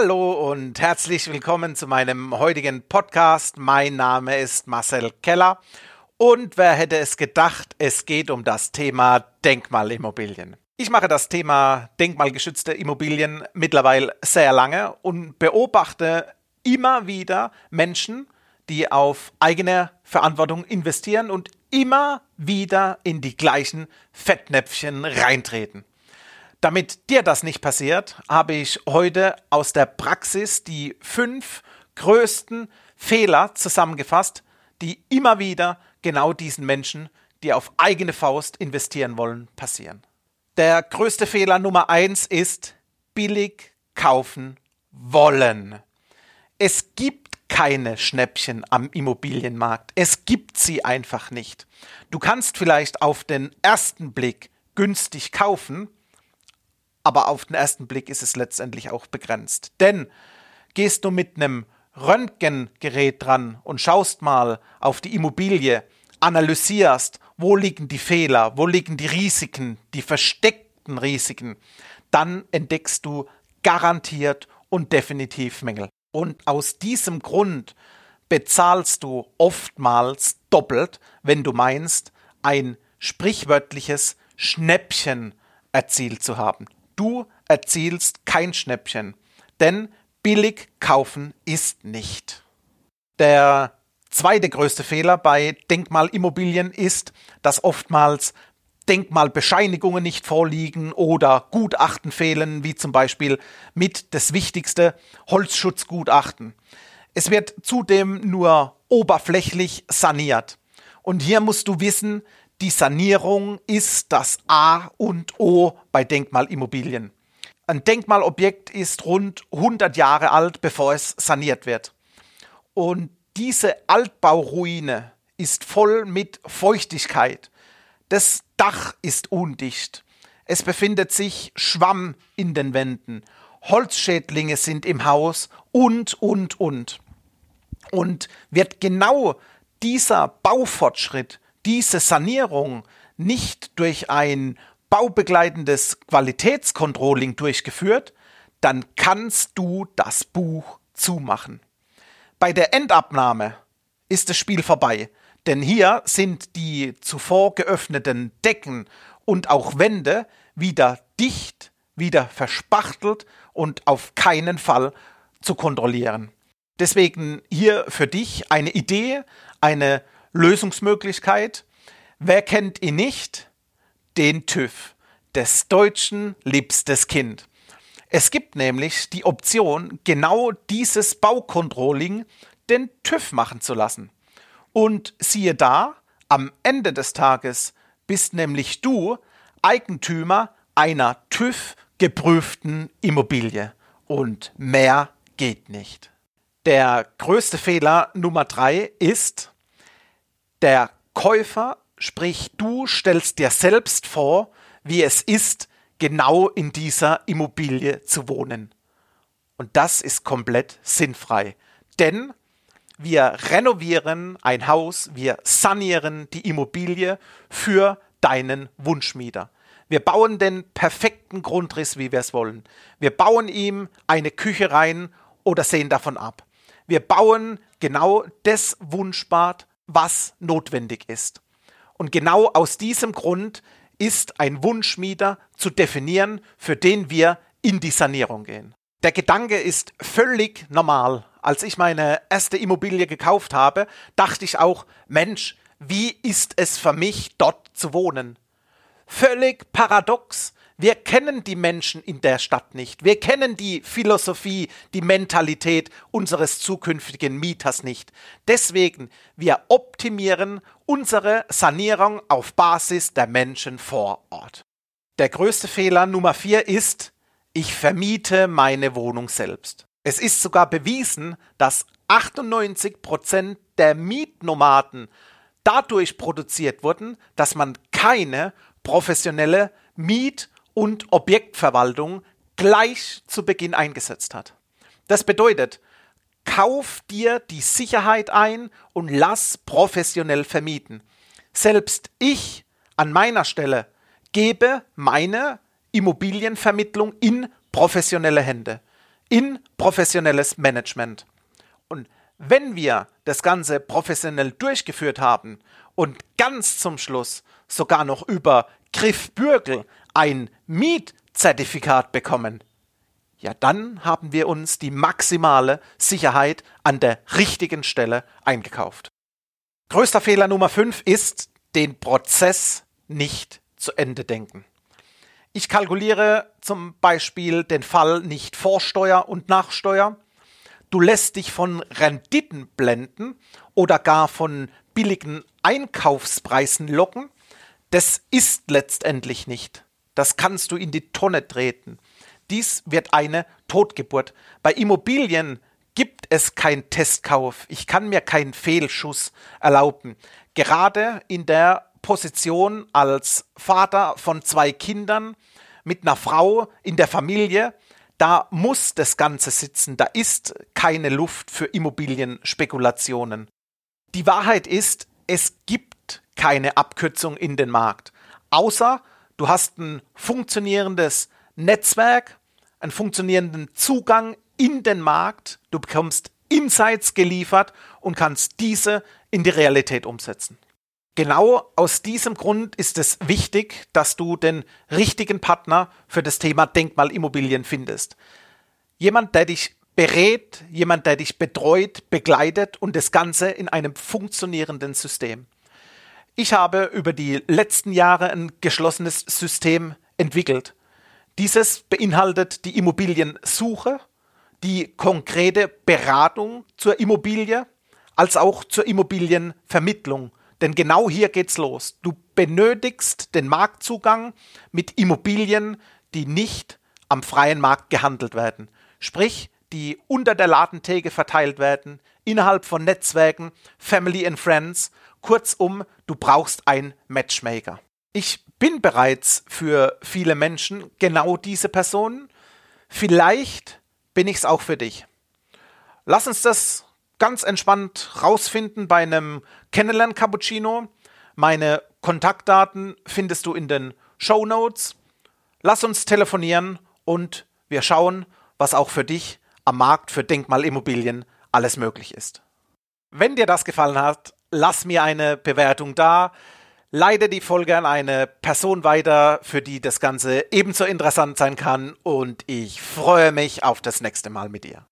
Hallo und herzlich willkommen zu meinem heutigen Podcast. Mein Name ist Marcel Keller und wer hätte es gedacht, es geht um das Thema Denkmalimmobilien. Ich mache das Thema denkmalgeschützte Immobilien mittlerweile sehr lange und beobachte immer wieder Menschen, die auf eigene Verantwortung investieren und immer wieder in die gleichen Fettnäpfchen reintreten. Damit dir das nicht passiert, habe ich heute aus der Praxis die fünf größten Fehler zusammengefasst, die immer wieder genau diesen Menschen, die auf eigene Faust investieren wollen, passieren. Der größte Fehler Nummer eins ist billig kaufen wollen. Es gibt keine Schnäppchen am Immobilienmarkt. Es gibt sie einfach nicht. Du kannst vielleicht auf den ersten Blick günstig kaufen, aber auf den ersten Blick ist es letztendlich auch begrenzt. Denn gehst du mit einem Röntgengerät dran und schaust mal auf die Immobilie, analysierst, wo liegen die Fehler, wo liegen die Risiken, die versteckten Risiken, dann entdeckst du garantiert und definitiv Mängel. Und aus diesem Grund bezahlst du oftmals doppelt, wenn du meinst, ein sprichwörtliches Schnäppchen erzielt zu haben. Du erzielst kein Schnäppchen, denn billig kaufen ist nicht. Der zweite größte Fehler bei Denkmalimmobilien ist, dass oftmals Denkmalbescheinigungen nicht vorliegen oder Gutachten fehlen, wie zum Beispiel mit das wichtigste Holzschutzgutachten. Es wird zudem nur oberflächlich saniert. Und hier musst du wissen, die Sanierung ist das A und O bei Denkmalimmobilien. Ein Denkmalobjekt ist rund 100 Jahre alt, bevor es saniert wird. Und diese Altbauruine ist voll mit Feuchtigkeit. Das Dach ist undicht. Es befindet sich Schwamm in den Wänden. Holzschädlinge sind im Haus und, und, und. Und wird genau dieser Baufortschritt diese Sanierung nicht durch ein baubegleitendes Qualitätscontrolling durchgeführt, dann kannst du das Buch zumachen. Bei der Endabnahme ist das Spiel vorbei, denn hier sind die zuvor geöffneten Decken und auch Wände wieder dicht, wieder verspachtelt und auf keinen Fall zu kontrollieren. Deswegen hier für dich eine Idee, eine Lösungsmöglichkeit. Wer kennt ihn nicht? Den TÜV, des Deutschen liebstes Kind. Es gibt nämlich die Option, genau dieses Baucontrolling den TÜV machen zu lassen. Und siehe da, am Ende des Tages bist nämlich du Eigentümer einer TÜV geprüften Immobilie. Und mehr geht nicht. Der größte Fehler Nummer drei ist, der Käufer, sprich du stellst dir selbst vor, wie es ist, genau in dieser Immobilie zu wohnen. Und das ist komplett sinnfrei. Denn wir renovieren ein Haus, wir sanieren die Immobilie für deinen Wunschmieter. Wir bauen den perfekten Grundriss, wie wir es wollen. Wir bauen ihm eine Küche rein oder sehen davon ab. Wir bauen genau das Wunschbad, was notwendig ist. Und genau aus diesem Grund ist ein Wunschmieter zu definieren, für den wir in die Sanierung gehen. Der Gedanke ist völlig normal. Als ich meine erste Immobilie gekauft habe, dachte ich auch, Mensch, wie ist es für mich dort zu wohnen? Völlig paradox. Wir kennen die Menschen in der Stadt nicht. Wir kennen die Philosophie, die Mentalität unseres zukünftigen Mieters nicht. Deswegen, wir optimieren unsere Sanierung auf Basis der Menschen vor Ort. Der größte Fehler Nummer vier ist, ich vermiete meine Wohnung selbst. Es ist sogar bewiesen, dass 98 Prozent der Mietnomaden dadurch produziert wurden, dass man keine professionelle Miet- und Objektverwaltung gleich zu Beginn eingesetzt hat. Das bedeutet, kauf dir die Sicherheit ein und lass professionell vermieten. Selbst ich an meiner Stelle gebe meine Immobilienvermittlung in professionelle Hände. in professionelles Management. Und wenn wir das Ganze professionell durchgeführt haben und ganz zum Schluss sogar noch über Griff Bürgel ein Mietzertifikat bekommen, ja, dann haben wir uns die maximale Sicherheit an der richtigen Stelle eingekauft. Größter Fehler Nummer 5 ist, den Prozess nicht zu Ende denken. Ich kalkuliere zum Beispiel den Fall nicht vor Steuer und nach Steuer. Du lässt dich von Renditen blenden oder gar von billigen Einkaufspreisen locken. Das ist letztendlich nicht. Das kannst du in die Tonne treten. Dies wird eine Totgeburt. Bei Immobilien gibt es keinen Testkauf. Ich kann mir keinen Fehlschuss erlauben. Gerade in der Position als Vater von zwei Kindern mit einer Frau in der Familie, da muss das Ganze sitzen. Da ist keine Luft für Immobilienspekulationen. Die Wahrheit ist, es gibt keine Abkürzung in den Markt. Außer du hast ein funktionierendes Netzwerk, einen funktionierenden Zugang in den Markt, du bekommst Insights geliefert und kannst diese in die Realität umsetzen. Genau aus diesem Grund ist es wichtig, dass du den richtigen Partner für das Thema Denkmalimmobilien findest. Jemand, der dich berät, jemand, der dich betreut, begleitet und das Ganze in einem funktionierenden System. Ich habe über die letzten Jahre ein geschlossenes System entwickelt. Dieses beinhaltet die Immobiliensuche, die konkrete Beratung zur Immobilie, als auch zur Immobilienvermittlung. Denn genau hier geht's los. Du benötigst den Marktzugang mit Immobilien, die nicht am freien Markt gehandelt werden. Sprich, die unter der Ladentheke verteilt werden, innerhalb von Netzwerken, Family and Friends. Kurzum, du brauchst einen Matchmaker. Ich bin bereits für viele Menschen genau diese Person. Vielleicht bin ich es auch für dich. Lass uns das ganz entspannt rausfinden bei einem Kennenlern Cappuccino. Meine Kontaktdaten findest du in den Show Notes. Lass uns telefonieren und wir schauen, was auch für dich am Markt für Denkmalimmobilien alles möglich ist. Wenn dir das gefallen hat, lass mir eine Bewertung da. Leite die Folge an eine Person weiter, für die das Ganze ebenso interessant sein kann und ich freue mich auf das nächste Mal mit dir.